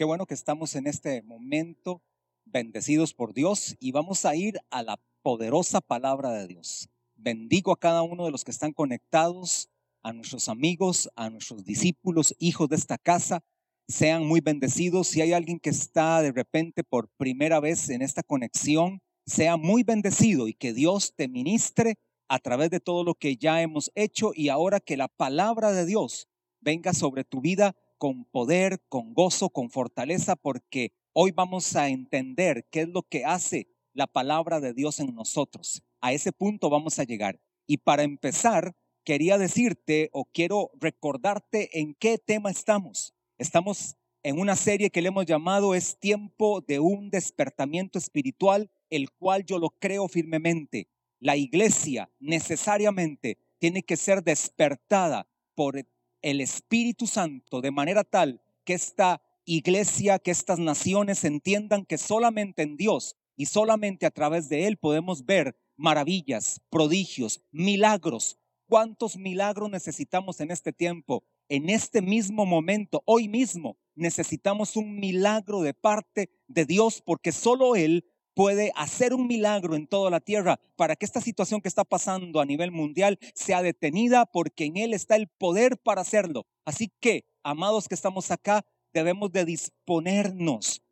Qué bueno que estamos en este momento bendecidos por Dios y vamos a ir a la poderosa palabra de Dios. Bendigo a cada uno de los que están conectados, a nuestros amigos, a nuestros discípulos, hijos de esta casa. Sean muy bendecidos. Si hay alguien que está de repente por primera vez en esta conexión, sea muy bendecido y que Dios te ministre a través de todo lo que ya hemos hecho y ahora que la palabra de Dios venga sobre tu vida con poder, con gozo, con fortaleza, porque hoy vamos a entender qué es lo que hace la palabra de Dios en nosotros. A ese punto vamos a llegar. Y para empezar, quería decirte o quiero recordarte en qué tema estamos. Estamos en una serie que le hemos llamado Es tiempo de un despertamiento espiritual, el cual yo lo creo firmemente. La iglesia necesariamente tiene que ser despertada por el Espíritu Santo de manera tal que esta iglesia, que estas naciones entiendan que solamente en Dios y solamente a través de Él podemos ver maravillas, prodigios, milagros. ¿Cuántos milagros necesitamos en este tiempo? En este mismo momento, hoy mismo, necesitamos un milagro de parte de Dios porque solo Él puede hacer un milagro en toda la tierra para que esta situación que está pasando a nivel mundial sea detenida porque en Él está el poder para hacerlo. Así que, amados que estamos acá, debemos de disponernos,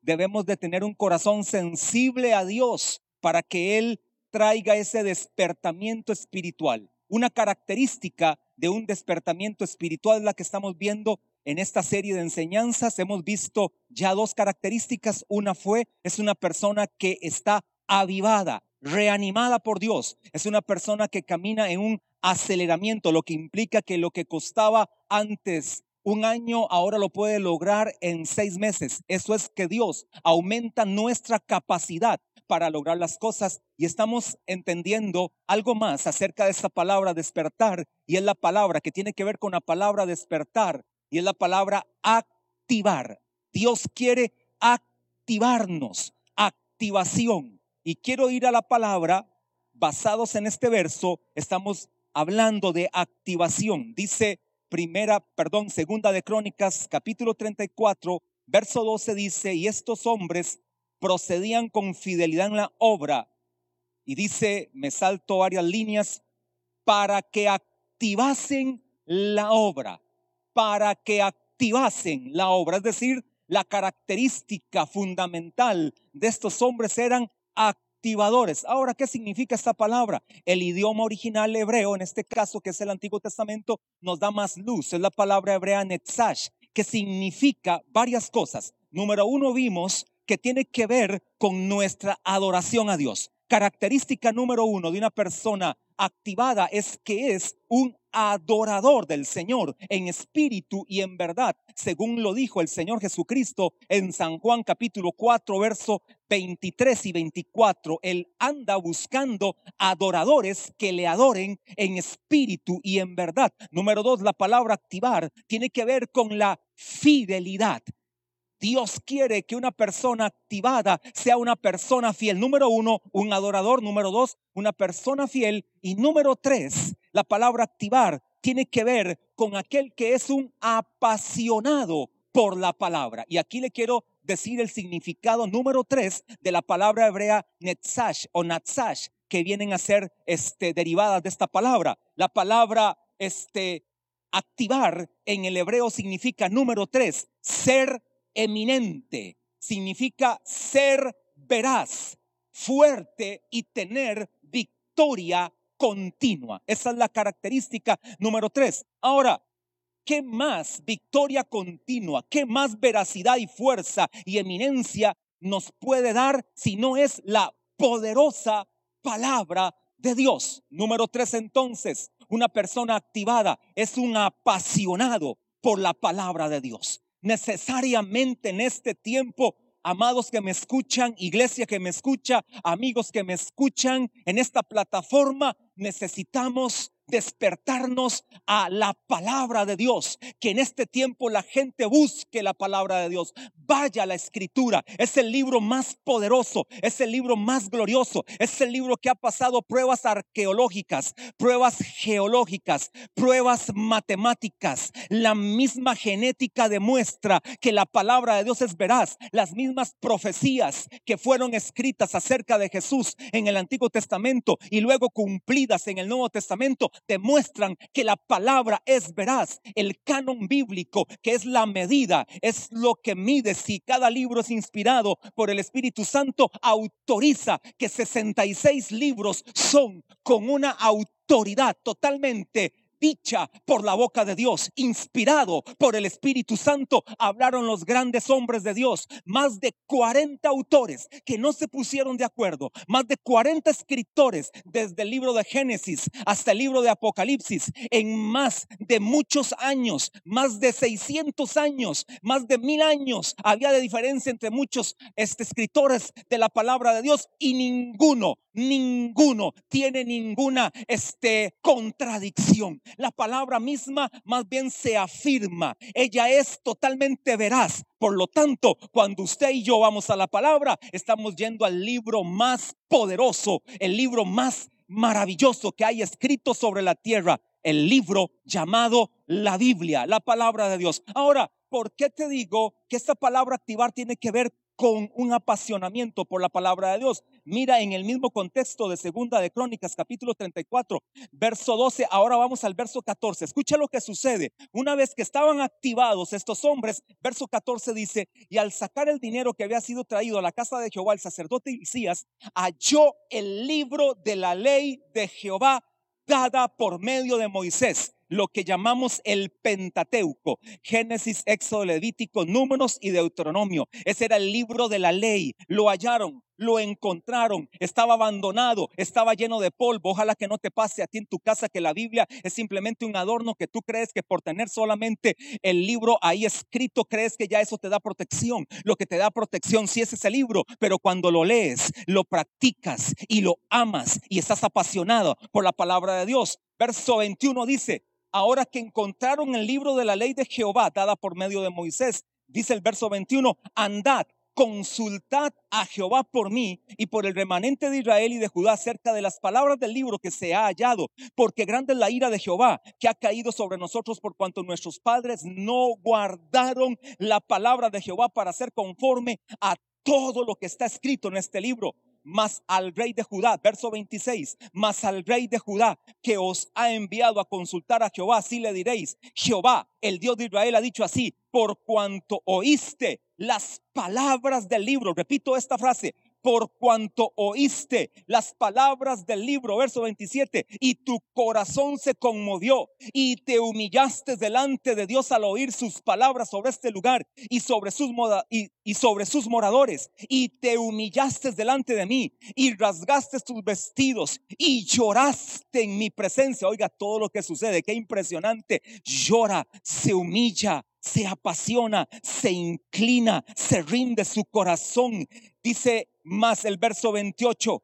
debemos de tener un corazón sensible a Dios para que Él traiga ese despertamiento espiritual. Una característica de un despertamiento espiritual es la que estamos viendo en esta serie de enseñanzas hemos visto ya dos características. Una fue, es una persona que está avivada, reanimada por Dios. Es una persona que camina en un aceleramiento, lo que implica que lo que costaba antes un año ahora lo puede lograr en seis meses. Eso es que Dios aumenta nuestra capacidad para lograr las cosas y estamos entendiendo algo más acerca de esta palabra despertar y es la palabra que tiene que ver con la palabra despertar y es la palabra activar. Dios quiere activarnos, activación. Y quiero ir a la palabra, basados en este verso, estamos hablando de activación. Dice primera, perdón, segunda de Crónicas, capítulo 34, verso 12 dice, y estos hombres procedían con fidelidad en la obra. Y dice, me salto varias líneas, para que activasen la obra para que activasen la obra. Es decir, la característica fundamental de estos hombres eran activadores. Ahora, ¿qué significa esta palabra? El idioma original hebreo, en este caso que es el Antiguo Testamento, nos da más luz. Es la palabra hebrea netzash, que significa varias cosas. Número uno, vimos que tiene que ver con nuestra adoración a Dios. Característica número uno de una persona activada es que es un adorador del Señor en espíritu y en verdad, según lo dijo el Señor Jesucristo en San Juan capítulo 4, verso 23 y 24. Él anda buscando adoradores que le adoren en espíritu y en verdad. Número dos, la palabra activar tiene que ver con la fidelidad. Dios quiere que una persona activada sea una persona fiel. Número uno, un adorador. Número dos, una persona fiel. Y número tres, la palabra activar tiene que ver con aquel que es un apasionado por la palabra. Y aquí le quiero decir el significado número tres de la palabra hebrea netzash o natzash, que vienen a ser este, derivadas de esta palabra. La palabra este, activar en el hebreo significa número tres, ser eminente, significa ser veraz, fuerte y tener victoria continua. Esa es la característica número tres. Ahora, ¿qué más victoria continua, qué más veracidad y fuerza y eminencia nos puede dar si no es la poderosa palabra de Dios? Número tres, entonces, una persona activada es un apasionado por la palabra de Dios necesariamente en este tiempo, amados que me escuchan, iglesia que me escucha, amigos que me escuchan en esta plataforma, necesitamos despertarnos a la palabra de Dios, que en este tiempo la gente busque la palabra de Dios, vaya a la escritura, es el libro más poderoso, es el libro más glorioso, es el libro que ha pasado pruebas arqueológicas, pruebas geológicas, pruebas matemáticas, la misma genética demuestra que la palabra de Dios es veraz, las mismas profecías que fueron escritas acerca de Jesús en el Antiguo Testamento y luego cumplidas en el Nuevo Testamento demuestran que la palabra es veraz. El canon bíblico, que es la medida, es lo que mide si cada libro es inspirado por el Espíritu Santo, autoriza que 66 libros son con una autoridad totalmente dicha por la boca de Dios, inspirado por el Espíritu Santo, hablaron los grandes hombres de Dios, más de 40 autores que no se pusieron de acuerdo, más de 40 escritores desde el libro de Génesis hasta el libro de Apocalipsis, en más de muchos años, más de 600 años, más de mil años, había de diferencia entre muchos este, escritores de la palabra de Dios y ninguno ninguno tiene ninguna este, contradicción. La palabra misma más bien se afirma. Ella es totalmente veraz. Por lo tanto, cuando usted y yo vamos a la palabra, estamos yendo al libro más poderoso, el libro más maravilloso que hay escrito sobre la tierra, el libro llamado la Biblia, la palabra de Dios. Ahora, ¿por qué te digo que esta palabra activar tiene que ver con un apasionamiento por la palabra de Dios. Mira en el mismo contexto de Segunda de Crónicas, capítulo 34, verso 12. Ahora vamos al verso 14. Escucha lo que sucede. Una vez que estaban activados estos hombres, verso 14 dice, y al sacar el dinero que había sido traído a la casa de Jehová, el sacerdote Isías halló el libro de la ley de Jehová dada por medio de Moisés lo que llamamos el Pentateuco, Génesis, Éxodo, Levítico, Números y Deuteronomio. Ese era el libro de la ley. Lo hallaron, lo encontraron, estaba abandonado, estaba lleno de polvo. Ojalá que no te pase a ti en tu casa que la Biblia es simplemente un adorno que tú crees que por tener solamente el libro ahí escrito, crees que ya eso te da protección. Lo que te da protección sí es ese libro, pero cuando lo lees, lo practicas y lo amas y estás apasionado por la palabra de Dios. Verso 21 dice, ahora que encontraron el libro de la ley de Jehová dada por medio de Moisés, dice el verso 21, andad, consultad a Jehová por mí y por el remanente de Israel y de Judá acerca de las palabras del libro que se ha hallado, porque grande es la ira de Jehová que ha caído sobre nosotros por cuanto nuestros padres no guardaron la palabra de Jehová para ser conforme a todo lo que está escrito en este libro mas al rey de Judá, verso 26, mas al rey de Judá que os ha enviado a consultar a Jehová, así le diréis, Jehová, el Dios de Israel, ha dicho así, por cuanto oíste las palabras del libro, repito esta frase, por cuanto oíste las palabras del libro, verso 27, y tu corazón se conmovió y te humillaste delante de Dios al oír sus palabras sobre este lugar y sobre sus, y, y sobre sus moradores, y te humillaste delante de mí y rasgaste tus vestidos y lloraste en mi presencia. Oiga todo lo que sucede, qué impresionante. Llora, se humilla, se apasiona, se inclina, se rinde su corazón. Dice más el verso 28.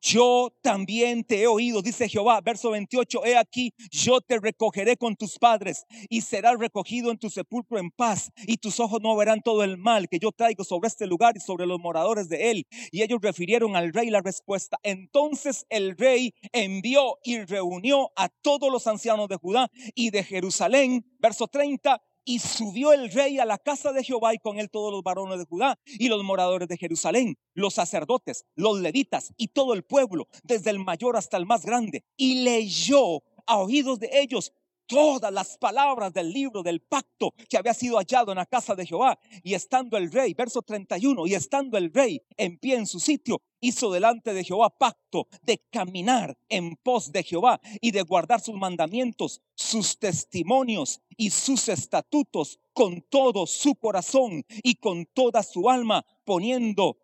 Yo también te he oído, dice Jehová, verso 28, he aquí, yo te recogeré con tus padres y serás recogido en tu sepulcro en paz y tus ojos no verán todo el mal que yo traigo sobre este lugar y sobre los moradores de él. Y ellos refirieron al rey la respuesta. Entonces el rey envió y reunió a todos los ancianos de Judá y de Jerusalén, verso 30, y subió el rey a la casa de Jehová y con él todos los varones de Judá y los moradores de Jerusalén, los sacerdotes, los levitas y todo el pueblo, desde el mayor hasta el más grande. Y leyó a oídos de ellos todas las palabras del libro del pacto que había sido hallado en la casa de Jehová. Y estando el rey, verso 31, y estando el rey en pie en su sitio, hizo delante de Jehová pacto de caminar en pos de Jehová y de guardar sus mandamientos, sus testimonios y sus estatutos con todo su corazón y con toda su alma, poniendo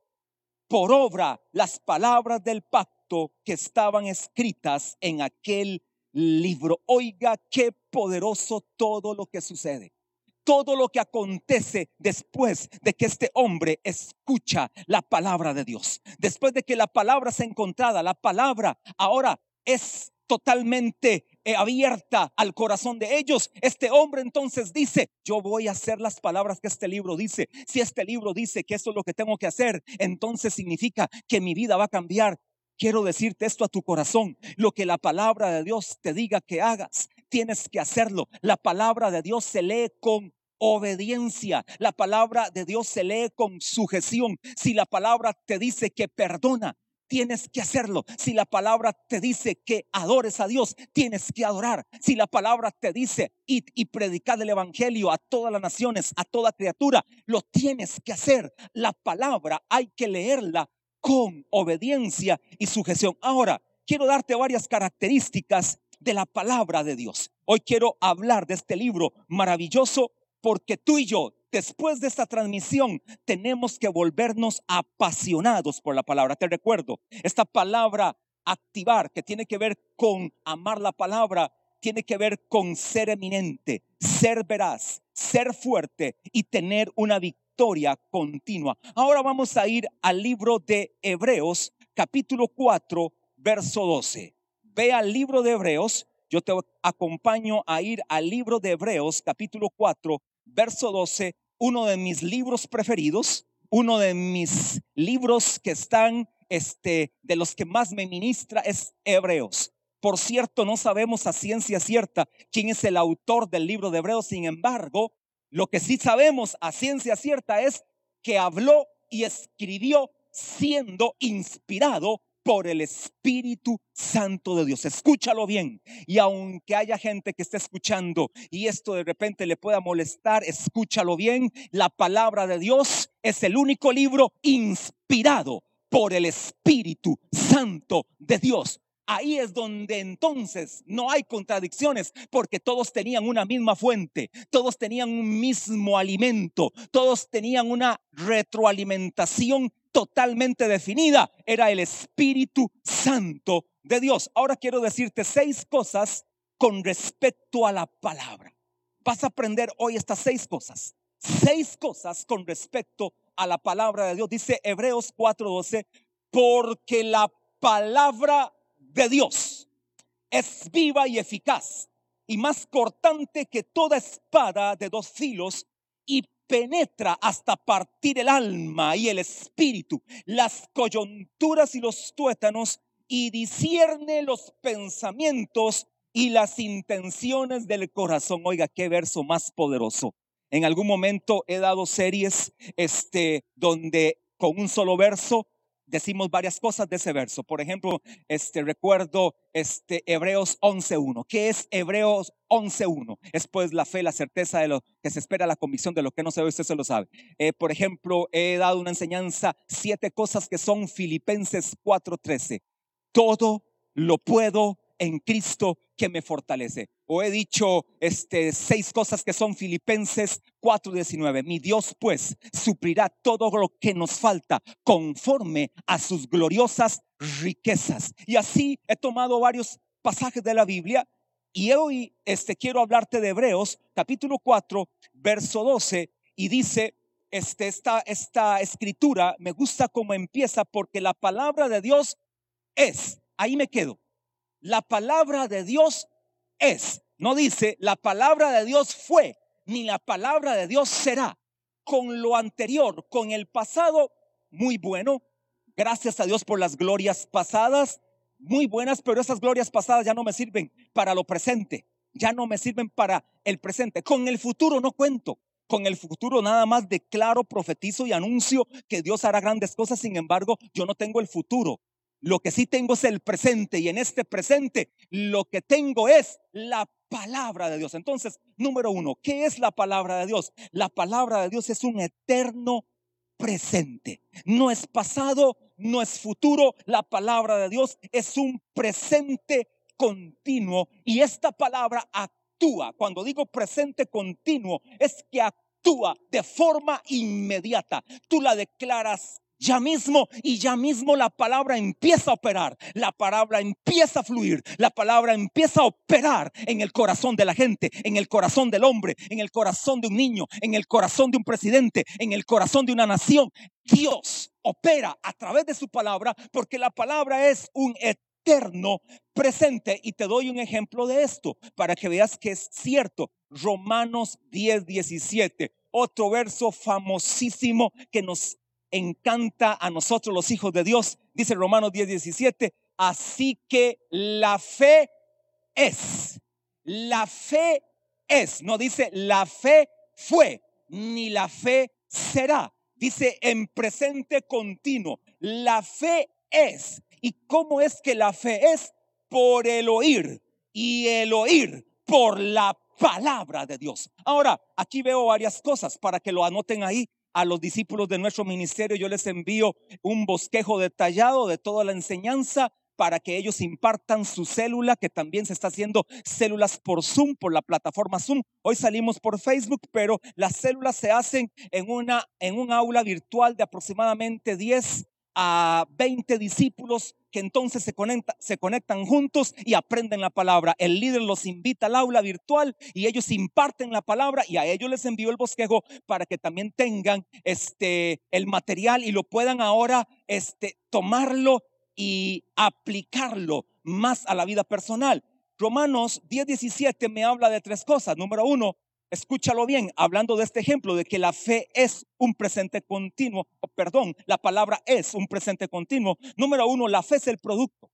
por obra las palabras del pacto que estaban escritas en aquel libro. Oiga, qué poderoso todo lo que sucede. Todo lo que acontece después de que este hombre escucha la palabra de Dios. Después de que la palabra se encontrada, la palabra ahora es totalmente eh, abierta al corazón de ellos. Este hombre entonces dice, yo voy a hacer las palabras que este libro dice. Si este libro dice que esto es lo que tengo que hacer, entonces significa que mi vida va a cambiar. Quiero decirte esto a tu corazón. Lo que la palabra de Dios te diga que hagas, tienes que hacerlo. La palabra de Dios se lee con obediencia. La palabra de Dios se lee con sujeción. Si la palabra te dice que perdona, tienes que hacerlo. Si la palabra te dice que adores a Dios, tienes que adorar. Si la palabra te dice id y predicar el evangelio a todas las naciones, a toda criatura, lo tienes que hacer. La palabra hay que leerla con obediencia y sujeción. Ahora, quiero darte varias características de la palabra de Dios. Hoy quiero hablar de este libro maravilloso porque tú y yo después de esta transmisión tenemos que volvernos apasionados por la palabra. Te recuerdo, esta palabra activar que tiene que ver con amar la palabra, tiene que ver con ser eminente, ser veraz, ser fuerte y tener una victoria continua. Ahora vamos a ir al libro de Hebreos, capítulo 4, verso 12. Ve al libro de Hebreos, yo te acompaño a ir al libro de Hebreos, capítulo 4, verso 12, uno de mis libros preferidos, uno de mis libros que están, este, de los que más me ministra es Hebreos. Por cierto, no sabemos a ciencia cierta quién es el autor del libro de Hebreos, sin embargo, lo que sí sabemos a ciencia cierta es que habló y escribió siendo inspirado por el Espíritu Santo de Dios. Escúchalo bien. Y aunque haya gente que esté escuchando y esto de repente le pueda molestar, escúchalo bien. La palabra de Dios es el único libro inspirado por el Espíritu Santo de Dios. Ahí es donde entonces no hay contradicciones porque todos tenían una misma fuente, todos tenían un mismo alimento, todos tenían una retroalimentación totalmente definida. Era el Espíritu Santo de Dios. Ahora quiero decirte seis cosas con respecto a la palabra. Vas a aprender hoy estas seis cosas. Seis cosas con respecto a la palabra de Dios. Dice Hebreos 4:12, porque la palabra de Dios es viva y eficaz y más cortante que toda espada de dos filos y penetra hasta partir el alma y el espíritu, las coyunturas y los tuétanos y discierne los pensamientos y las intenciones del corazón. Oiga, qué verso más poderoso. En algún momento he dado series este donde con un solo verso decimos varias cosas de ese verso. Por ejemplo, este recuerdo este Hebreos 11:1. ¿Qué es Hebreos 11:1? Es pues la fe, la certeza de lo que se espera, la convicción de lo que no se ve, usted se lo sabe. Eh, por ejemplo, he dado una enseñanza, siete cosas que son Filipenses 4:13. Todo lo puedo en Cristo que me fortalece. O he dicho este, seis cosas que son Filipenses 4:19. Mi Dios pues suplirá todo lo que nos falta conforme a sus gloriosas riquezas. Y así he tomado varios pasajes de la Biblia y hoy este, quiero hablarte de Hebreos capítulo 4, verso 12 y dice, este, esta, esta escritura me gusta como empieza porque la palabra de Dios es, ahí me quedo, la palabra de Dios es. No dice la palabra de Dios fue, ni la palabra de Dios será. Con lo anterior, con el pasado, muy bueno. Gracias a Dios por las glorias pasadas, muy buenas, pero esas glorias pasadas ya no me sirven para lo presente, ya no me sirven para el presente. Con el futuro no cuento. Con el futuro nada más declaro, profetizo y anuncio que Dios hará grandes cosas. Sin embargo, yo no tengo el futuro. Lo que sí tengo es el presente y en este presente lo que tengo es la palabra de Dios. Entonces, número uno, ¿qué es la palabra de Dios? La palabra de Dios es un eterno presente. No es pasado, no es futuro. La palabra de Dios es un presente continuo y esta palabra actúa. Cuando digo presente continuo, es que actúa de forma inmediata. Tú la declaras ya mismo y ya mismo la palabra empieza a operar, la palabra empieza a fluir, la palabra empieza a operar en el corazón de la gente, en el corazón del hombre, en el corazón de un niño, en el corazón de un presidente, en el corazón de una nación. Dios opera a través de su palabra porque la palabra es un eterno presente. Y te doy un ejemplo de esto para que veas que es cierto. Romanos 10, 17, otro verso famosísimo que nos encanta a nosotros los hijos de Dios. Dice Romanos 10, 17, así que la fe es, la fe es, no dice la fe fue, ni la fe será. Dice en presente continuo, la fe es. ¿Y cómo es que la fe es? Por el oír y el oír por la palabra de Dios. Ahora, aquí veo varias cosas para que lo anoten ahí. A los discípulos de nuestro ministerio yo les envío un bosquejo detallado de toda la enseñanza para que ellos impartan su célula, que también se está haciendo células por Zoom, por la plataforma Zoom. Hoy salimos por Facebook, pero las células se hacen en, una, en un aula virtual de aproximadamente 10 a 20 discípulos que entonces se, se conectan juntos y aprenden la palabra. El líder los invita al aula virtual y ellos imparten la palabra y a ellos les envío el bosquejo para que también tengan este, el material y lo puedan ahora este, tomarlo y aplicarlo más a la vida personal. Romanos 10:17 me habla de tres cosas. Número uno, escúchalo bien, hablando de este ejemplo de que la fe es un presente continuo, perdón, la palabra es un presente continuo. Número uno, la fe es el producto.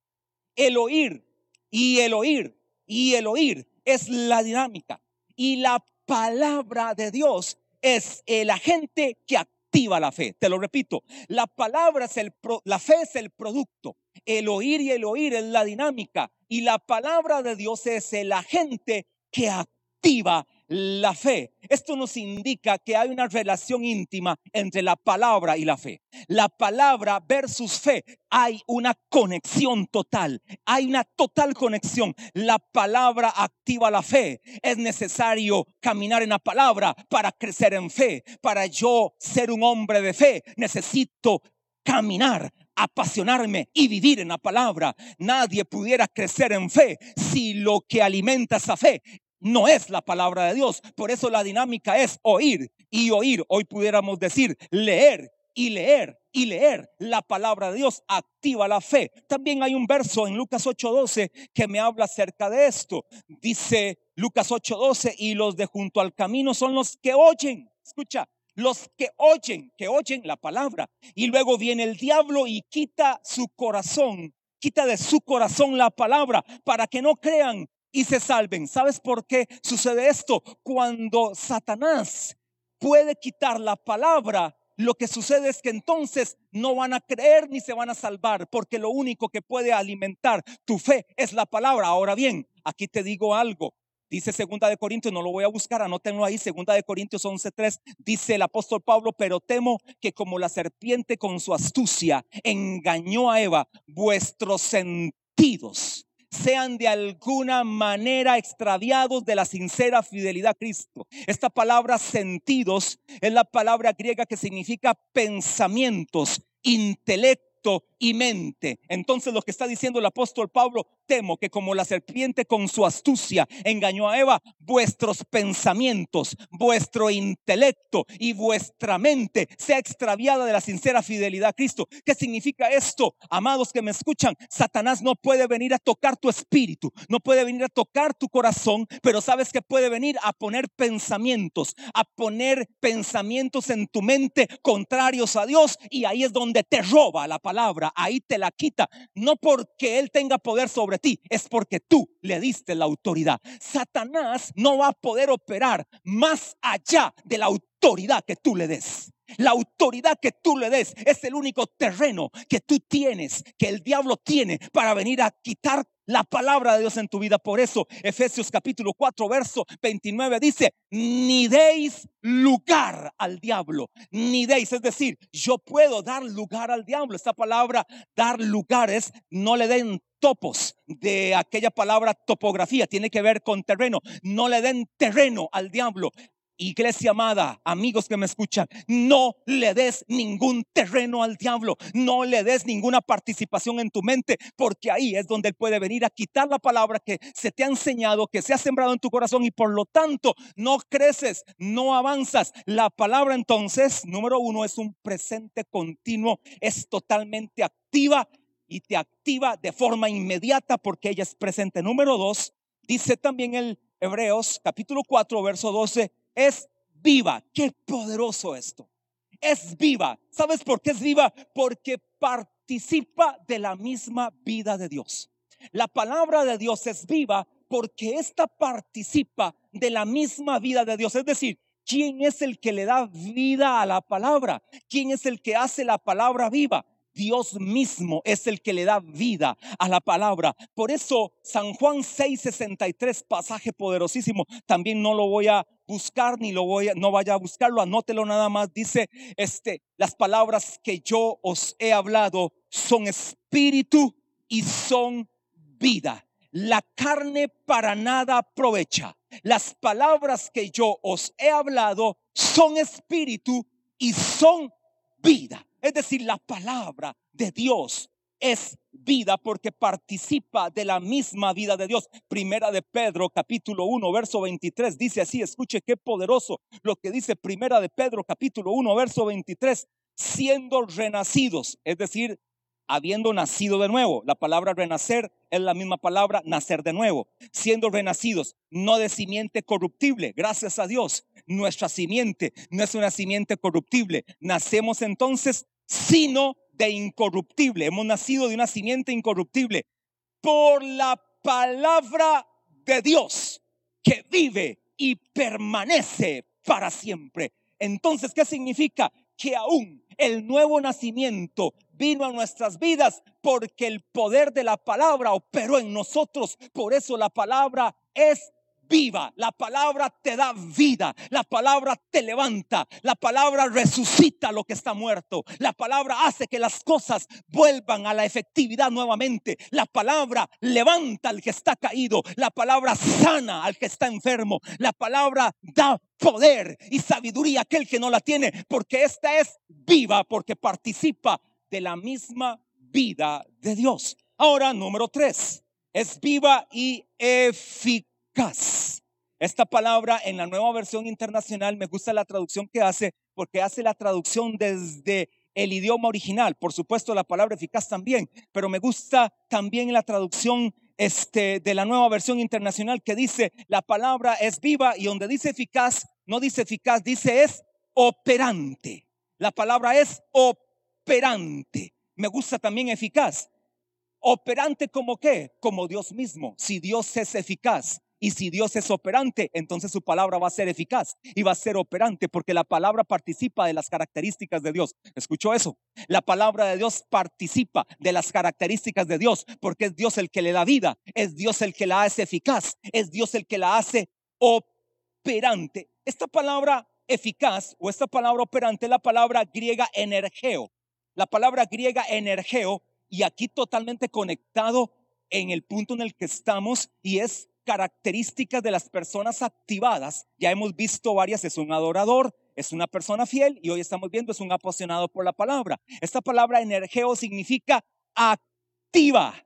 El oír y el oír y el oír es la dinámica. Y la palabra de Dios es el agente que activa la fe. Te lo repito, la palabra es el, la fe es el producto. El oír y el oír es la dinámica. Y la palabra de Dios es el agente que activa la fe. Esto nos indica que hay una relación íntima entre la palabra y la fe. La palabra versus fe, hay una conexión total, hay una total conexión. La palabra activa la fe. Es necesario caminar en la palabra para crecer en fe. Para yo ser un hombre de fe, necesito caminar apasionarme y vivir en la palabra. Nadie pudiera crecer en fe si lo que alimenta esa fe no es la palabra de Dios. Por eso la dinámica es oír y oír. Hoy pudiéramos decir leer y leer y leer la palabra de Dios activa la fe. También hay un verso en Lucas 8:12 que me habla acerca de esto. Dice Lucas 8:12 y los de junto al camino son los que oyen. Escucha, los que oyen, que oyen la palabra. Y luego viene el diablo y quita su corazón, quita de su corazón la palabra para que no crean y se salven. ¿Sabes por qué sucede esto? Cuando Satanás puede quitar la palabra, lo que sucede es que entonces no van a creer ni se van a salvar, porque lo único que puede alimentar tu fe es la palabra. Ahora bien, aquí te digo algo. Dice segunda de Corintios, no lo voy a buscar, anótenlo ahí, segunda de Corintios 11:3, dice el apóstol Pablo, pero temo que como la serpiente con su astucia engañó a Eva, vuestros sentidos sean de alguna manera extraviados de la sincera fidelidad a Cristo. Esta palabra sentidos es la palabra griega que significa pensamientos, intelecto y mente. Entonces lo que está diciendo el apóstol Pablo, temo que como la serpiente con su astucia engañó a Eva, vuestros pensamientos, vuestro intelecto y vuestra mente sea extraviada de la sincera fidelidad a Cristo. ¿Qué significa esto? Amados que me escuchan, Satanás no puede venir a tocar tu espíritu, no puede venir a tocar tu corazón, pero sabes que puede venir a poner pensamientos, a poner pensamientos en tu mente contrarios a Dios y ahí es donde te roba la palabra ahí te la quita. No porque Él tenga poder sobre ti, es porque tú le diste la autoridad. Satanás no va a poder operar más allá de la autoridad que tú le des. La autoridad que tú le des es el único terreno que tú tienes, que el diablo tiene para venir a quitar la palabra de Dios en tu vida. Por eso, Efesios capítulo 4, verso 29 dice, ni deis lugar al diablo, ni deis, es decir, yo puedo dar lugar al diablo. Esta palabra, dar lugares, no le den topos de aquella palabra topografía, tiene que ver con terreno. No le den terreno al diablo. Iglesia amada, amigos que me escuchan, no le des ningún terreno al diablo, no le des ninguna participación en tu mente, porque ahí es donde él puede venir a quitar la palabra que se te ha enseñado, que se ha sembrado en tu corazón y por lo tanto no creces, no avanzas. La palabra entonces, número uno, es un presente continuo, es totalmente activa y te activa de forma inmediata porque ella es presente. Número dos, dice también el Hebreos capítulo 4, verso 12, es viva. Qué poderoso esto. Es viva. ¿Sabes por qué es viva? Porque participa de la misma vida de Dios. La palabra de Dios es viva porque ésta participa de la misma vida de Dios. Es decir, ¿quién es el que le da vida a la palabra? ¿Quién es el que hace la palabra viva? Dios mismo es el que le da vida a la palabra. Por eso San Juan 6:63, pasaje poderosísimo, también no lo voy a buscar ni lo voy a, no vaya a buscarlo, anótelo nada más. Dice, este, las palabras que yo os he hablado son espíritu y son vida. La carne para nada aprovecha. Las palabras que yo os he hablado son espíritu y son vida. Es decir, la palabra de Dios es vida porque participa de la misma vida de Dios. Primera de Pedro capítulo 1 verso 23 dice así, escuche qué poderoso lo que dice Primera de Pedro capítulo 1 verso 23, siendo renacidos, es decir, habiendo nacido de nuevo. La palabra renacer es la misma palabra nacer de nuevo, siendo renacidos, no de simiente corruptible, gracias a Dios. Nuestra simiente no es una simiente corruptible. Nacemos entonces sino de incorruptible. Hemos nacido de una simiente incorruptible por la palabra de Dios que vive y permanece para siempre. Entonces, ¿qué significa? Que aún el nuevo nacimiento vino a nuestras vidas porque el poder de la palabra operó en nosotros. Por eso la palabra es viva. La palabra te da vida. La palabra te levanta. La palabra resucita lo que está muerto. La palabra hace que las cosas vuelvan a la efectividad nuevamente. La palabra levanta al que está caído. La palabra sana al que está enfermo. La palabra da poder y sabiduría a aquel que no la tiene. Porque esta es viva, porque participa de la misma vida de Dios. Ahora, número tres, es viva y eficaz esta palabra en la nueva versión internacional me gusta la traducción que hace porque hace la traducción desde el idioma original. Por supuesto, la palabra eficaz también, pero me gusta también la traducción este, de la nueva versión internacional que dice la palabra es viva y donde dice eficaz, no dice eficaz, dice es operante. La palabra es operante. Me gusta también eficaz. Operante como qué? Como Dios mismo. Si Dios es eficaz, y si Dios es operante, entonces su palabra va a ser eficaz y va a ser operante porque la palabra participa de las características de Dios. ¿Escuchó eso? La palabra de Dios participa de las características de Dios porque es Dios el que le da vida, es Dios el que la hace eficaz, es Dios el que la hace operante. Esta palabra eficaz o esta palabra operante es la palabra griega energeo. La palabra griega energeo y aquí totalmente conectado en el punto en el que estamos y es características de las personas activadas. Ya hemos visto varias, es un adorador, es una persona fiel y hoy estamos viendo es un apasionado por la palabra. Esta palabra energeo significa activa,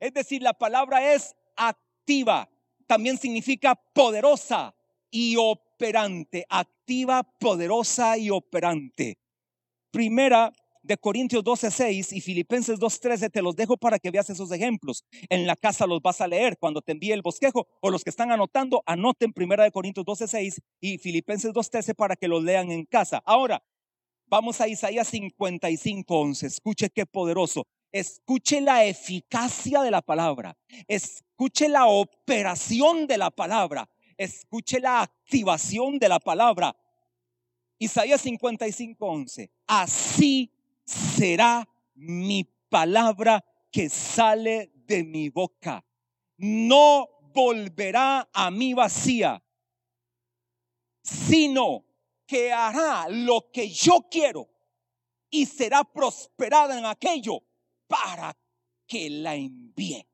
es decir, la palabra es activa. También significa poderosa y operante, activa, poderosa y operante. Primera de Corintios 12:6 y Filipenses 2:13 te los dejo para que veas esos ejemplos. En la casa los vas a leer cuando te envíe el bosquejo o los que están anotando, anoten Primera de Corintios 12:6 y Filipenses 2:13 para que los lean en casa. Ahora, vamos a Isaías 55:11. Escuche qué poderoso. Escuche la eficacia de la palabra. Escuche la operación de la palabra. Escuche la activación de la palabra. Isaías 55:11. Así será mi palabra que sale de mi boca. No volverá a mí vacía, sino que hará lo que yo quiero y será prosperada en aquello para que la envíe.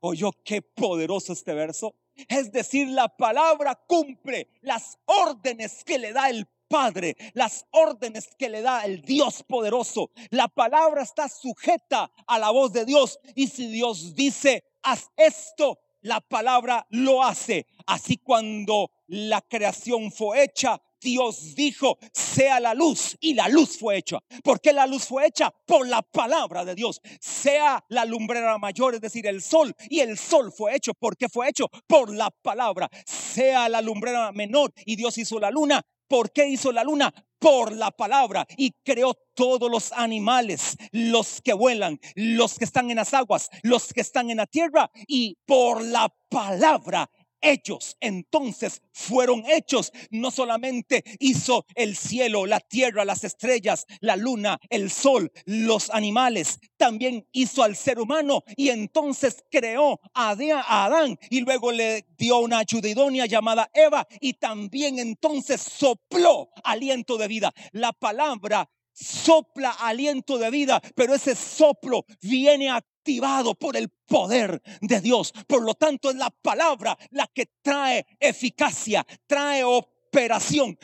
Oye, qué poderoso este verso. Es decir, la palabra cumple las órdenes que le da el Padre, las órdenes que le da el Dios poderoso. La palabra está sujeta a la voz de Dios. Y si Dios dice, haz esto, la palabra lo hace. Así cuando la creación fue hecha, Dios dijo, sea la luz y la luz fue hecha. ¿Por qué la luz fue hecha? Por la palabra de Dios. Sea la lumbrera mayor, es decir, el sol y el sol fue hecho. ¿Por qué fue hecho? Por la palabra. Sea la lumbrera menor y Dios hizo la luna. ¿Por qué hizo la luna? Por la palabra y creó todos los animales, los que vuelan, los que están en las aguas, los que están en la tierra y por la palabra hechos. Entonces fueron hechos. No solamente hizo el cielo, la tierra, las estrellas, la luna, el sol, los animales. También hizo al ser humano y entonces creó a Adán y luego le dio una ayuda idónea llamada Eva y también entonces sopló aliento de vida. La palabra sopla aliento de vida, pero ese soplo viene activado por el poder de Dios. Por lo tanto, es la palabra la que trae eficacia, trae operación.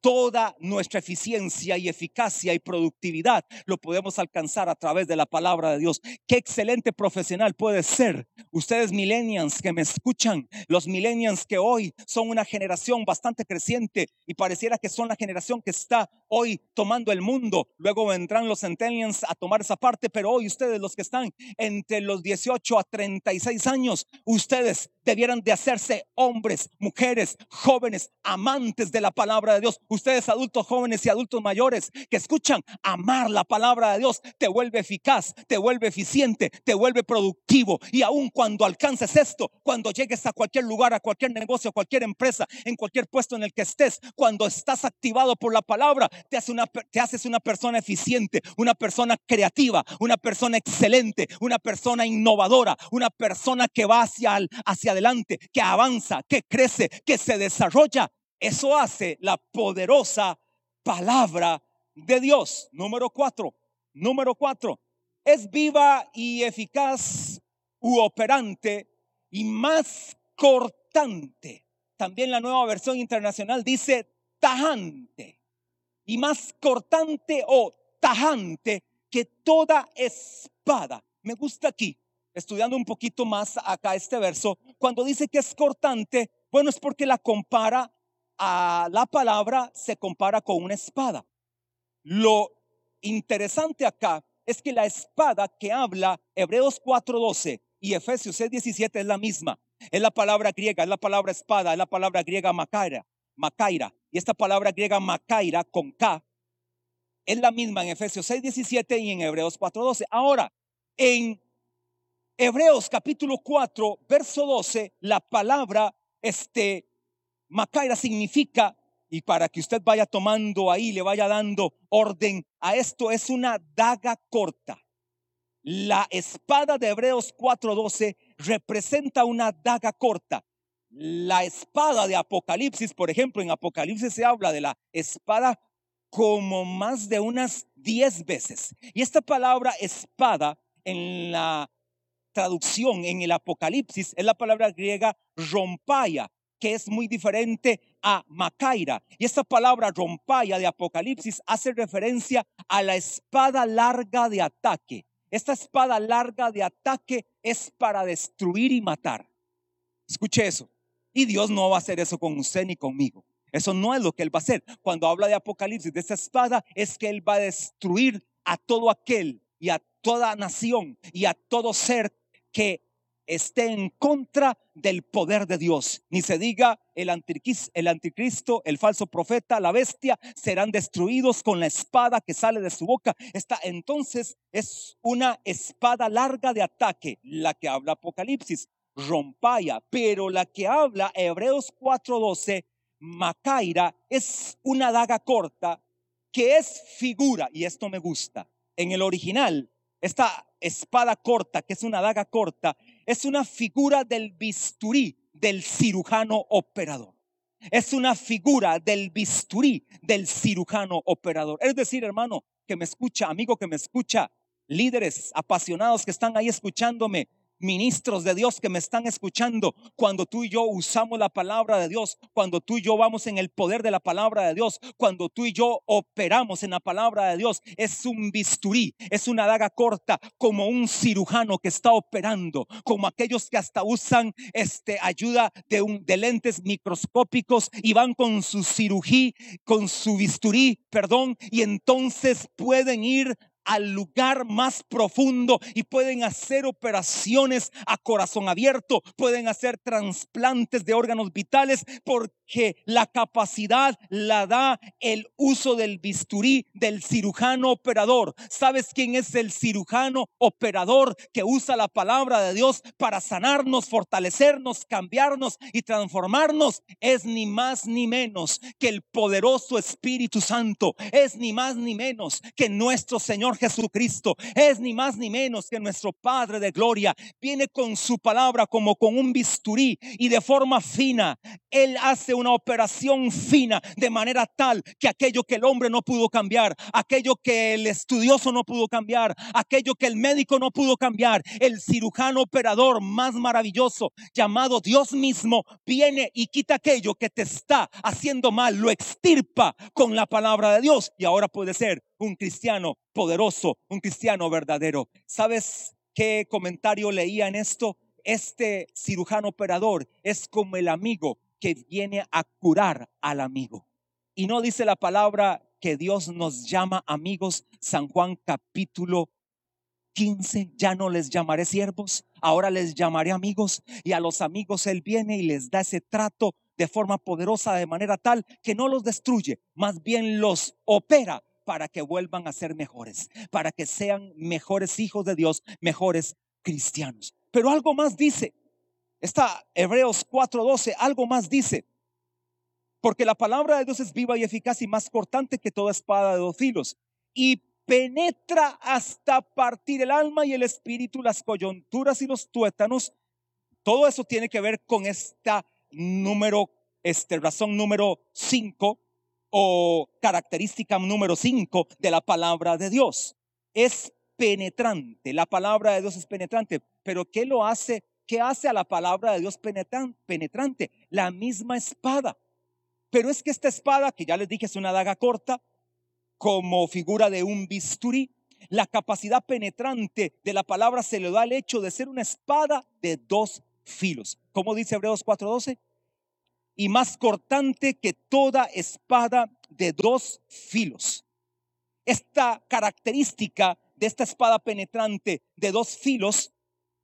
Toda nuestra eficiencia y eficacia y productividad lo podemos alcanzar a través de la palabra de Dios. Qué excelente profesional puede ser. Ustedes millennials que me escuchan, los millennials que hoy son una generación bastante creciente y pareciera que son la generación que está hoy tomando el mundo. Luego vendrán los centennials a tomar esa parte, pero hoy ustedes los que están entre los 18 a 36 años, ustedes debieran de hacerse hombres, mujeres, jóvenes, amantes de la palabra de Dios. Ustedes adultos jóvenes y adultos mayores que escuchan, amar la palabra de Dios te vuelve eficaz, te vuelve eficiente, te vuelve productivo. Y aun cuando alcances esto, cuando llegues a cualquier lugar, a cualquier negocio, a cualquier empresa, en cualquier puesto en el que estés, cuando estás activado por la palabra, te, hace una, te haces una persona eficiente, una persona creativa, una persona excelente, una persona innovadora, una persona que va hacia, hacia que avanza, que crece, que se desarrolla. Eso hace la poderosa palabra de Dios. Número cuatro. Número cuatro. Es viva y eficaz u operante y más cortante. También la nueva versión internacional dice tajante y más cortante o tajante que toda espada. Me gusta aquí, estudiando un poquito más acá este verso, cuando dice que es cortante, bueno, es porque la compara a la palabra, se compara con una espada. Lo interesante acá es que la espada que habla Hebreos 4:12 y Efesios 6:17 es la misma. Es la palabra griega, es la palabra espada, es la palabra griega macaira, macaira. Y esta palabra griega macaira con K es la misma en Efesios 6, 17 y en Hebreos 4, 12. Ahora, en Hebreos capítulo 4, verso 12, la palabra este, macaira significa, y para que usted vaya tomando ahí, le vaya dando orden a esto, es una daga corta. La espada de Hebreos 4:12 representa una daga corta. La espada de Apocalipsis, por ejemplo, en Apocalipsis se habla de la espada como más de unas diez veces. Y esta palabra espada en la traducción en el Apocalipsis es la palabra griega rompaya, que es muy diferente a macaira. Y esta palabra rompaya de Apocalipsis hace referencia a la espada larga de ataque. Esta espada larga de ataque es para destruir y matar. Escuche eso. Y Dios no va a hacer eso con usted ni conmigo. Eso no es lo que Él va a hacer. Cuando habla de Apocalipsis, de esa espada, es que Él va a destruir a todo aquel y a toda nación y a todo ser que esté en contra del poder de Dios. Ni se diga el anticristo, el falso profeta, la bestia, serán destruidos con la espada que sale de su boca. Esta entonces es una espada larga de ataque, la que habla Apocalipsis rompaya, pero la que habla Hebreos 4:12, Macaira, es una daga corta que es figura, y esto me gusta. En el original, esta espada corta, que es una daga corta, es una figura del bisturí del cirujano operador. Es una figura del bisturí del cirujano operador. Es decir, hermano, que me escucha, amigo que me escucha, líderes apasionados que están ahí escuchándome, ministros de Dios que me están escuchando, cuando tú y yo usamos la palabra de Dios, cuando tú y yo vamos en el poder de la palabra de Dios, cuando tú y yo operamos en la palabra de Dios, es un bisturí, es una daga corta, como un cirujano que está operando, como aquellos que hasta usan este ayuda de, un, de lentes microscópicos y van con su cirugía, con su bisturí, perdón, y entonces pueden ir al lugar más profundo y pueden hacer operaciones a corazón abierto, pueden hacer trasplantes de órganos vitales porque la capacidad la da el uso del bisturí del cirujano operador. ¿Sabes quién es el cirujano operador que usa la palabra de Dios para sanarnos, fortalecernos, cambiarnos y transformarnos? Es ni más ni menos que el poderoso Espíritu Santo, es ni más ni menos que nuestro Señor Jesucristo es ni más ni menos que nuestro Padre de gloria. Viene con su palabra como con un bisturí y de forma fina. Él hace una operación fina de manera tal que aquello que el hombre no pudo cambiar, aquello que el estudioso no pudo cambiar, aquello que el médico no pudo cambiar, el cirujano operador más maravilloso llamado Dios mismo viene y quita aquello que te está haciendo mal, lo extirpa con la palabra de Dios y ahora puede ser un cristiano poderoso, un cristiano verdadero. ¿Sabes qué comentario leía en esto? Este cirujano operador es como el amigo que viene a curar al amigo. Y no dice la palabra que Dios nos llama amigos, San Juan capítulo 15, ya no les llamaré siervos, ahora les llamaré amigos y a los amigos Él viene y les da ese trato de forma poderosa, de manera tal que no los destruye, más bien los opera para que vuelvan a ser mejores, para que sean mejores hijos de Dios, mejores cristianos. Pero algo más dice, está Hebreos 4:12, algo más dice, porque la palabra de Dios es viva y eficaz y más cortante que toda espada de dos filos y penetra hasta partir el alma y el espíritu, las coyunturas y los tuétanos. Todo eso tiene que ver con esta número, este razón número 5 o característica número 5 de la palabra de Dios. Es penetrante, la palabra de Dios es penetrante, pero ¿qué lo hace? ¿Qué hace a la palabra de Dios penetrante? La misma espada. Pero es que esta espada, que ya les dije es una daga corta, como figura de un bisturí, la capacidad penetrante de la palabra se le da al hecho de ser una espada de dos filos. Como dice Hebreos 4:12? Y más cortante que toda espada de dos filos. Esta característica de esta espada penetrante de dos filos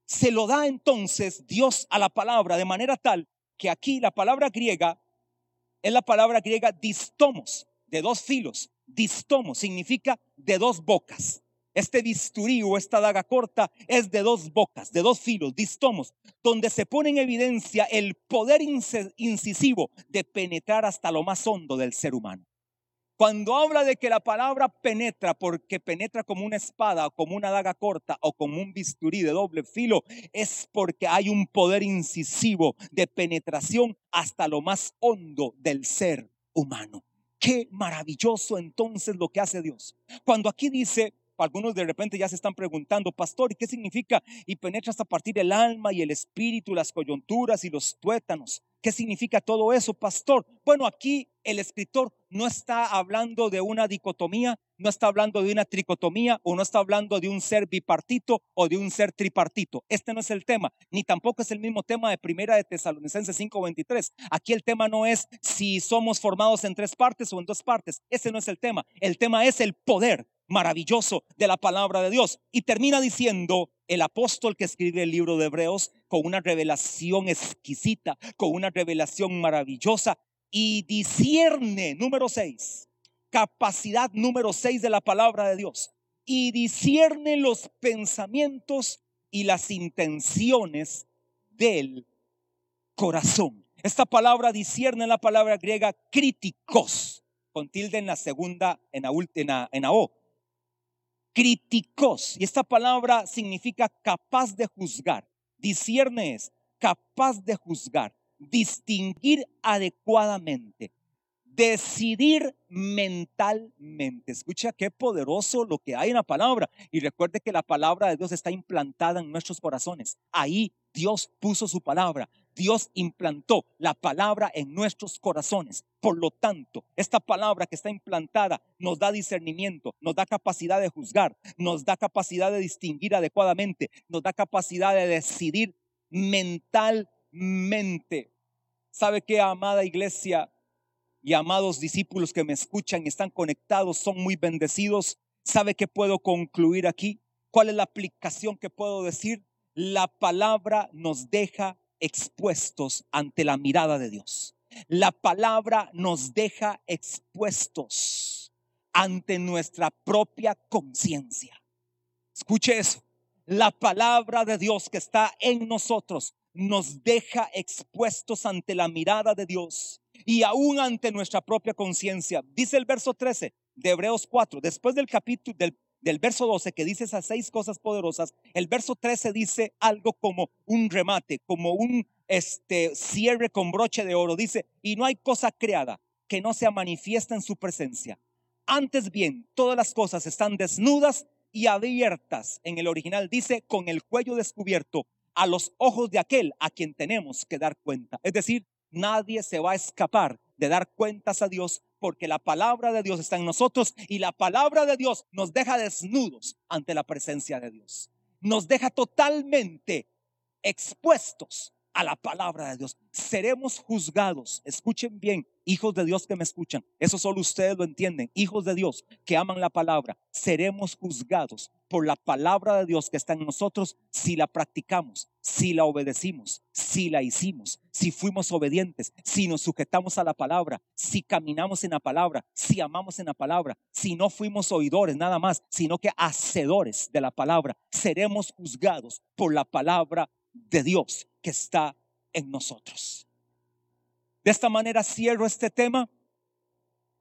se lo da entonces Dios a la palabra de manera tal que aquí la palabra griega es la palabra griega distomos, de dos filos. Distomos significa de dos bocas. Este bisturí o esta daga corta es de dos bocas, de dos filos, distomos, donde se pone en evidencia el poder incisivo de penetrar hasta lo más hondo del ser humano. Cuando habla de que la palabra penetra, porque penetra como una espada, como una daga corta o como un bisturí de doble filo, es porque hay un poder incisivo de penetración hasta lo más hondo del ser humano. Qué maravilloso entonces lo que hace Dios. Cuando aquí dice algunos de repente ya se están preguntando, pastor, ¿y qué significa? Y penetra hasta partir el alma y el espíritu, las coyunturas y los tuétanos. ¿Qué significa todo eso, pastor? Bueno, aquí el escritor no está hablando de una dicotomía, no está hablando de una tricotomía o no está hablando de un ser bipartito o de un ser tripartito. Este no es el tema, ni tampoco es el mismo tema de Primera de Tesalonicenses 5:23. Aquí el tema no es si somos formados en tres partes o en dos partes. Ese no es el tema. El tema es el poder maravilloso de la palabra de Dios. Y termina diciendo el apóstol que escribe el libro de Hebreos con una revelación exquisita, con una revelación maravillosa y discierne, número seis, capacidad número seis de la palabra de Dios. Y discierne los pensamientos y las intenciones del corazón. Esta palabra discierne la palabra griega críticos, con tilde en la segunda, en la, última en la O críticos. Y esta palabra significa capaz de juzgar. Discierne es capaz de juzgar, distinguir adecuadamente, decidir mentalmente. Escucha qué poderoso lo que hay en la palabra. Y recuerde que la palabra de Dios está implantada en nuestros corazones. Ahí Dios puso su palabra. Dios implantó la palabra en nuestros corazones. Por lo tanto, esta palabra que está implantada nos da discernimiento, nos da capacidad de juzgar, nos da capacidad de distinguir adecuadamente, nos da capacidad de decidir mentalmente. ¿Sabe qué, amada iglesia? y amados discípulos que me escuchan y están conectados, son muy bendecidos. ¿Sabe qué puedo concluir aquí? ¿Cuál es la aplicación que puedo decir? La palabra nos deja expuestos ante la mirada de Dios. La palabra nos deja expuestos ante nuestra propia conciencia. Escuche eso. La palabra de Dios que está en nosotros nos deja expuestos ante la mirada de Dios y aún ante nuestra propia conciencia. Dice el verso 13 de Hebreos 4, después del capítulo del, del verso 12 que dice esas seis cosas poderosas, el verso 13 dice algo como un remate, como un este cierre con broche de oro. Dice, y no hay cosa creada que no sea manifiesta en su presencia. Antes bien, todas las cosas están desnudas y abiertas. En el original dice, con el cuello descubierto a los ojos de aquel a quien tenemos que dar cuenta. Es decir, Nadie se va a escapar de dar cuentas a Dios porque la palabra de Dios está en nosotros y la palabra de Dios nos deja desnudos ante la presencia de Dios. Nos deja totalmente expuestos a la palabra de Dios. Seremos juzgados. Escuchen bien, hijos de Dios que me escuchan. Eso solo ustedes lo entienden. Hijos de Dios que aman la palabra. Seremos juzgados por la palabra de Dios que está en nosotros si la practicamos, si la obedecimos, si la hicimos, si fuimos obedientes, si nos sujetamos a la palabra, si caminamos en la palabra, si amamos en la palabra, si no fuimos oidores nada más, sino que hacedores de la palabra. Seremos juzgados por la palabra de Dios que está en nosotros. De esta manera cierro este tema.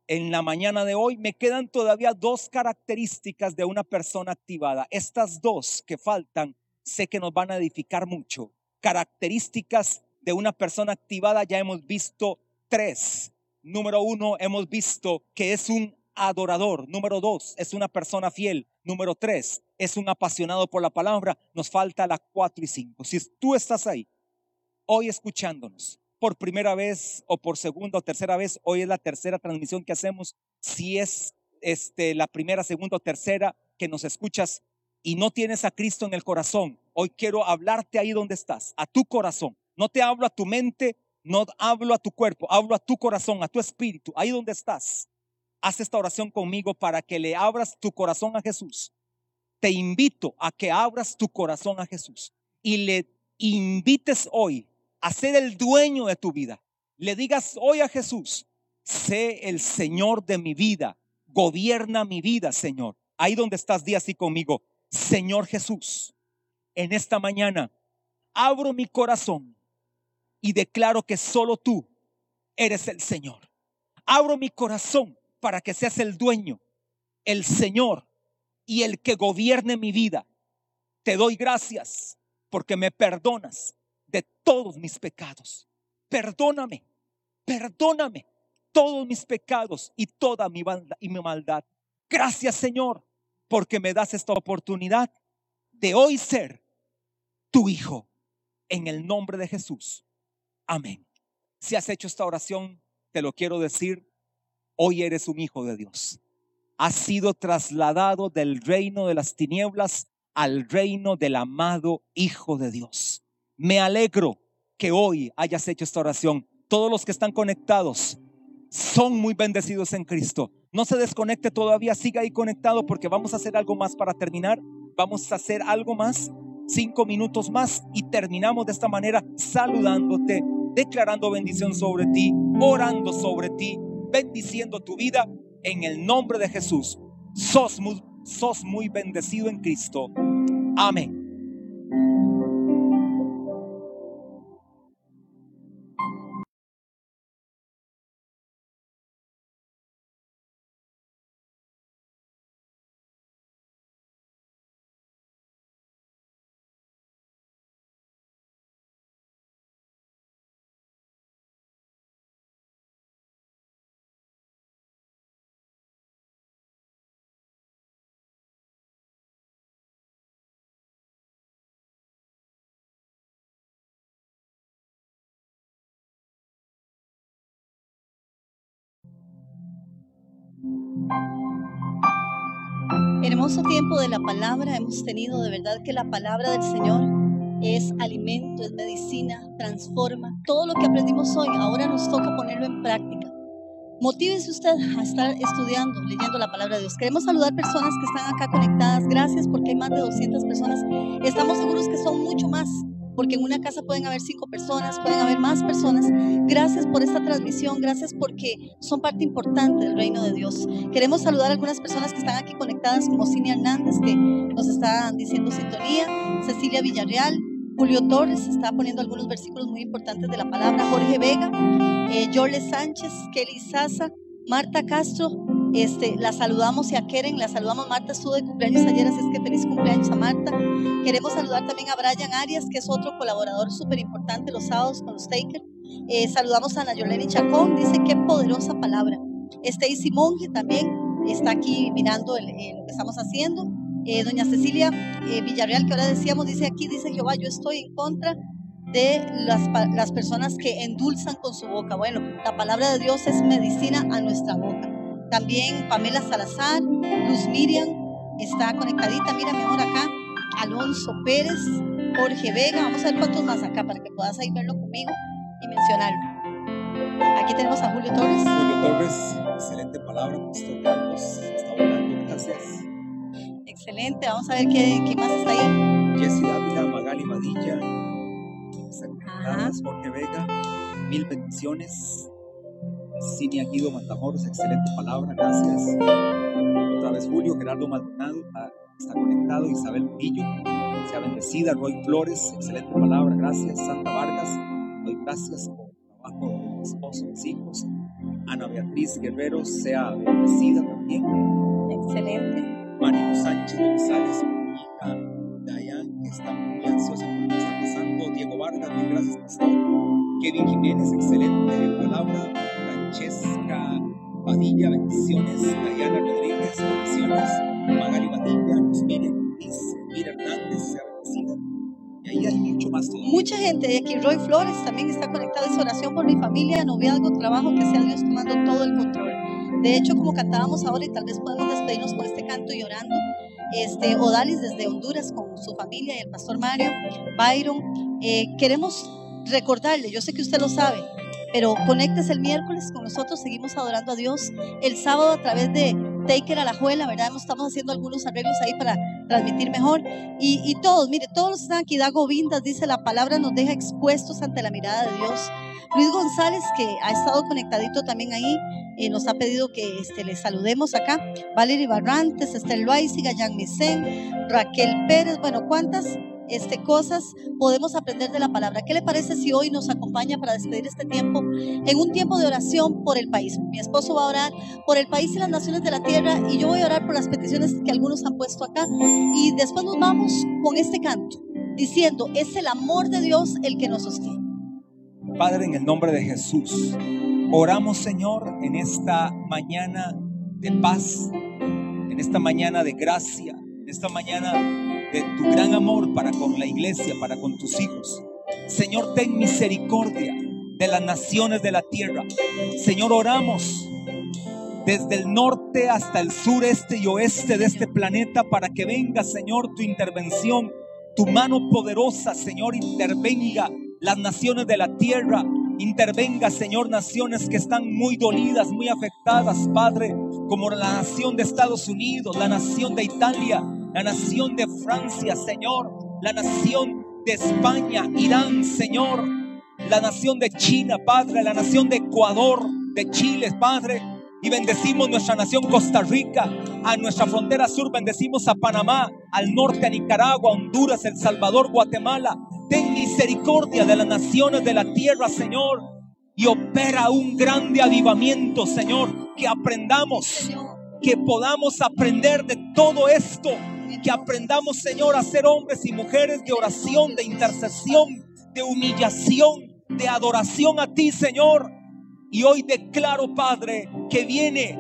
En la mañana de hoy me quedan todavía dos características de una persona activada. Estas dos que faltan sé que nos van a edificar mucho. Características de una persona activada ya hemos visto tres. Número uno, hemos visto que es un adorador. Número dos, es una persona fiel. Número tres, es un apasionado por la palabra. Nos falta la cuatro y cinco. Si tú estás ahí, hoy escuchándonos, por primera vez o por segunda o tercera vez, hoy es la tercera transmisión que hacemos. Si es este, la primera, segunda o tercera que nos escuchas y no tienes a Cristo en el corazón, hoy quiero hablarte ahí donde estás, a tu corazón. No te hablo a tu mente, no hablo a tu cuerpo, hablo a tu corazón, a tu espíritu, ahí donde estás haz esta oración conmigo para que le abras tu corazón a Jesús. Te invito a que abras tu corazón a Jesús y le invites hoy a ser el dueño de tu vida. Le digas hoy a Jesús, sé el Señor de mi vida, gobierna mi vida, Señor. Ahí donde estás, di así conmigo, Señor Jesús, en esta mañana abro mi corazón y declaro que solo tú eres el Señor. Abro mi corazón para que seas el dueño, el Señor y el que gobierne mi vida. Te doy gracias porque me perdonas de todos mis pecados. Perdóname, perdóname todos mis pecados y toda mi, y mi maldad. Gracias Señor porque me das esta oportunidad de hoy ser tu hijo en el nombre de Jesús. Amén. Si has hecho esta oración, te lo quiero decir hoy eres un hijo de Dios. Has sido trasladado del reino de las tinieblas al reino del amado Hijo de Dios. Me alegro que hoy hayas hecho esta oración. Todos los que están conectados son muy bendecidos en Cristo. No se desconecte todavía, siga ahí conectado porque vamos a hacer algo más para terminar. Vamos a hacer algo más, cinco minutos más y terminamos de esta manera saludándote, declarando bendición sobre ti, orando sobre ti bendiciendo tu vida en el nombre de Jesús. Sos muy, muy bendecido en Cristo. Amén. Hermoso tiempo de la palabra hemos tenido, de verdad que la palabra del Señor es alimento, es medicina, transforma. Todo lo que aprendimos hoy, ahora nos toca ponerlo en práctica. Motívese usted a estar estudiando, leyendo la palabra de Dios. Queremos saludar personas que están acá conectadas. Gracias porque hay más de 200 personas. Estamos seguros que son mucho más, porque en una casa pueden haber cinco personas, pueden haber más personas. Gracias por esta transmisión, gracias porque son parte importante del reino de Dios. Queremos saludar a algunas personas que están aquí conectadas, como Cinia Hernández, que nos está diciendo sintonía, Cecilia Villarreal, Julio Torres está poniendo algunos versículos muy importantes de la palabra, Jorge Vega, eh, Sánchez, Kelly Sasa, Marta Castro, este, la saludamos y a Keren, la saludamos. Marta estuvo de cumpleaños ayer, así es que feliz cumpleaños a Marta. Queremos saludar también a Brian Arias, que es otro colaborador súper importante los sábados con los Taker. Eh, saludamos a Ana Yoleni Chacón, dice qué poderosa palabra. Stacy Monge también está aquí mirando lo que estamos haciendo. Eh, doña Cecilia eh, Villarreal, que ahora decíamos, dice aquí, dice Jehová, yo estoy en contra de las, las personas que endulzan con su boca. Bueno, la palabra de Dios es medicina a nuestra boca. También Pamela Salazar, Luz Miriam está conectadita, mira mejor acá. Alonso Pérez, Jorge Vega, vamos a ver cuántos más acá para que puedas ahí verlo conmigo y mencionarlo. Aquí tenemos a Julio Torres. Julio Torres, excelente palabra, Pastor Carlos, está hablando, gracias. Excelente, vamos a ver qué, qué más está ahí. Jessy Dávila, Magali Madilla, Jorge Vega, mil bendiciones. Cinia Guido Matamoros, excelente palabra, gracias. Otra vez Julio, Gerardo Maldonado, está conectado, Isabel Murillo, sea bendecida, Roy Flores, excelente palabra, gracias. Santa Vargas, doy gracias por el trabajo de mi esposo, mis hijos. Ana Beatriz Guerrero, sea bendecida también. Excelente. Mario Sánchez González, mi hija Dayan, que está muy ansiosa por lo que está pasando. Diego Vargas, mil gracias, pastor. Kevin Jiménez, excelente palabra. Francesca Padilla, bendiciones. Dayana Rodríguez, bendiciones. Magali Padilla, Miren, Mira Hernández. Y ahí hay mucho más. Mucha gente de aquí, Roy Flores también está conectado. Es oración por mi familia, noviazgo, trabajo, que sea Dios tomando todo el control. De hecho, como cantábamos ahora, y tal vez podemos despedirnos con este canto llorando, este, Odalis desde Honduras con su familia y el pastor Mario, Byron, eh, queremos recordarle, yo sé que usted lo sabe, pero conéctese el miércoles con nosotros, seguimos adorando a Dios. El sábado a través de Taker a la Juela, ¿verdad? Estamos haciendo algunos arreglos ahí para transmitir mejor. Y, todos, mire, todos están aquí, Dago Vindas dice, la palabra nos deja expuestos ante la mirada de Dios. Luis González, que ha estado conectadito también ahí, eh, nos ha pedido que este, le saludemos acá. Valerie Barrantes, Estel Loaiziga, Jan Misen, Raquel Pérez, bueno, ¿cuántas? Este, cosas podemos aprender de la palabra. ¿Qué le parece si hoy nos acompaña para despedir este tiempo en un tiempo de oración por el país? Mi esposo va a orar por el país y las naciones de la tierra y yo voy a orar por las peticiones que algunos han puesto acá y después nos vamos con este canto diciendo, es el amor de Dios el que nos sostiene. Padre, en el nombre de Jesús, oramos Señor en esta mañana de paz, en esta mañana de gracia, en esta mañana tu gran amor para con la iglesia, para con tus hijos. Señor, ten misericordia de las naciones de la tierra. Señor, oramos desde el norte hasta el sureste y oeste de este planeta para que venga, Señor, tu intervención, tu mano poderosa, Señor, intervenga las naciones de la tierra. Intervenga, Señor, naciones que están muy dolidas, muy afectadas, Padre, como la nación de Estados Unidos, la nación de Italia, la nación de Francia, Señor, la nación de España, Irán, Señor, la nación de China, Padre, la nación de Ecuador, de Chile, Padre. Y bendecimos nuestra nación Costa Rica, a nuestra frontera sur bendecimos a Panamá, al norte a Nicaragua, Honduras, El Salvador, Guatemala. Ten misericordia de las naciones de la tierra, Señor. Y opera un grande avivamiento, Señor. Que aprendamos, que podamos aprender de todo esto que aprendamos, Señor, a ser hombres y mujeres de oración, de intercesión, de humillación, de adoración a ti, Señor. Y hoy declaro, Padre, que viene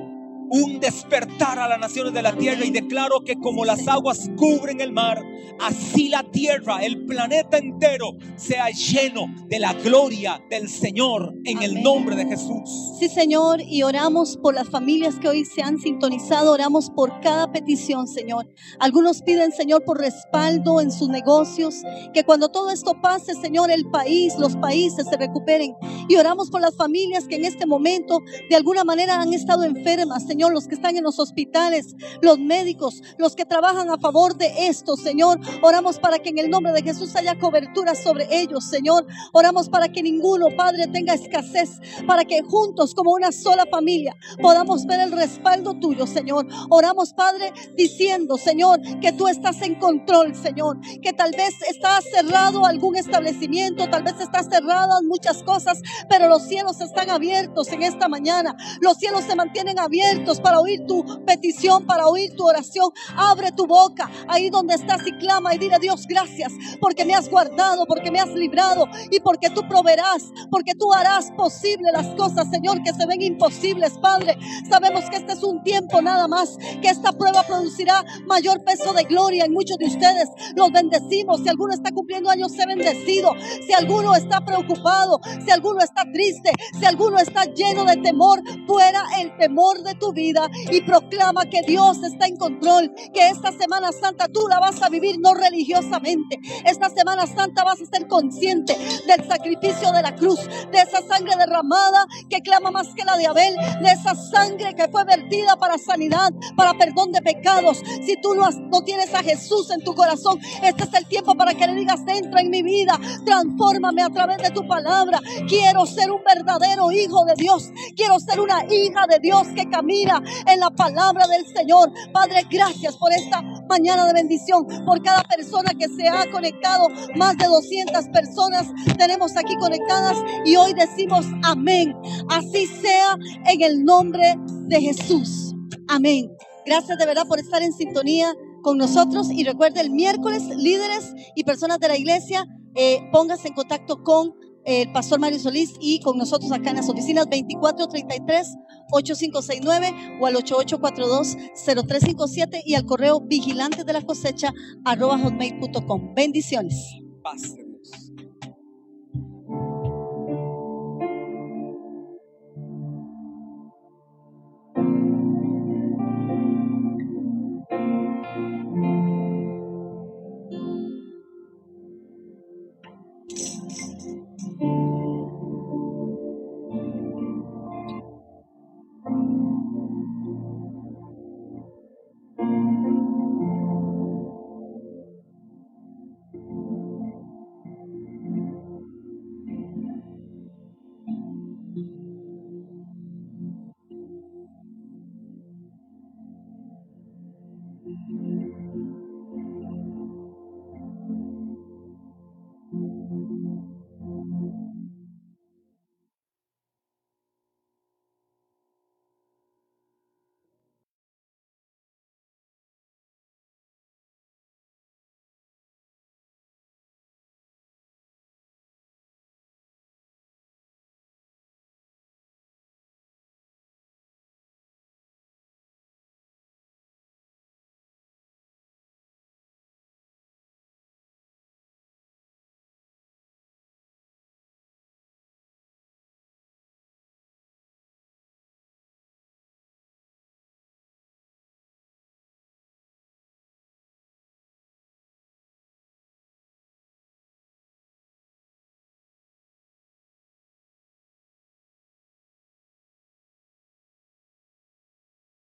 un despertar a las naciones de la tierra y declaro que como las aguas cubren el mar, así la tierra, el planeta entero, sea lleno de la gloria del Señor en el nombre de Jesús. Sí, Señor, y oramos por las familias que hoy se han sintonizado, oramos por cada petición, Señor. Algunos piden, Señor, por respaldo en sus negocios, que cuando todo esto pase, Señor, el país, los países se recuperen. Y oramos por las familias que en este momento de alguna manera han estado enfermas, Señor, los que están en los hospitales, los médicos, los que trabajan a favor de esto, Señor. Oramos para que en el nombre de Jesús haya cobertura sobre ellos, Señor. Oramos para que ninguno, Padre, tenga escasez, para que juntos como una sola familia podamos ver el respaldo tuyo, Señor. Oramos, Padre, diciendo, Señor, que tú estás en control, Señor, que tal vez está cerrado algún establecimiento, tal vez está cerradas muchas cosas, pero los cielos están abiertos en esta mañana. Los cielos se mantienen abiertos para oír tu petición, para oír tu oración. Abre tu boca ahí donde estás y clama y dile Dios gracias porque me has guardado, porque me has librado y porque tú proveerás, porque tú harás posible las cosas, Señor, que se ven imposibles, Padre. Sabemos que este es un tiempo nada más, que esta prueba producirá mayor peso de gloria en muchos de ustedes. Los bendecimos. Si alguno está cumpliendo años, sé bendecido. Si alguno está preocupado, si alguno está triste, si alguno está lleno de temor, fuera el temor de tu vida y proclama que Dios está en control, que esta Semana Santa tú la vas a vivir no religiosamente. Esta Semana Santa vas a ser consciente del sacrificio de la cruz, de esa sangre derramada que clama más que la de Abel, de esa sangre que fue vertida para sanidad, para perdón de pecados. Si tú no, tienes a Jesús en tu corazón, este es el tiempo para que le digas, entra en mi vida, transfórmame a través de tu palabra. Quiero ser un verdadero hijo de Dios. Quiero ser una hija de Dios que camina en la palabra del Señor. Padre, gracias por esta mañana de bendición, por cada persona que se ha conectado. Más de 200 personas tenemos aquí conectadas y hoy decimos amén. Así sea en el nombre de Jesús. Amén. Gracias de verdad por estar en sintonía con nosotros y recuerde el miércoles líderes y personas de la iglesia eh, en contacto con el pastor Mario Solís y con nosotros acá en las oficinas 2433 8569 o al 8842-0357 y al correo vigilantes de la cosecha arroba hotmail.com. Bendiciones.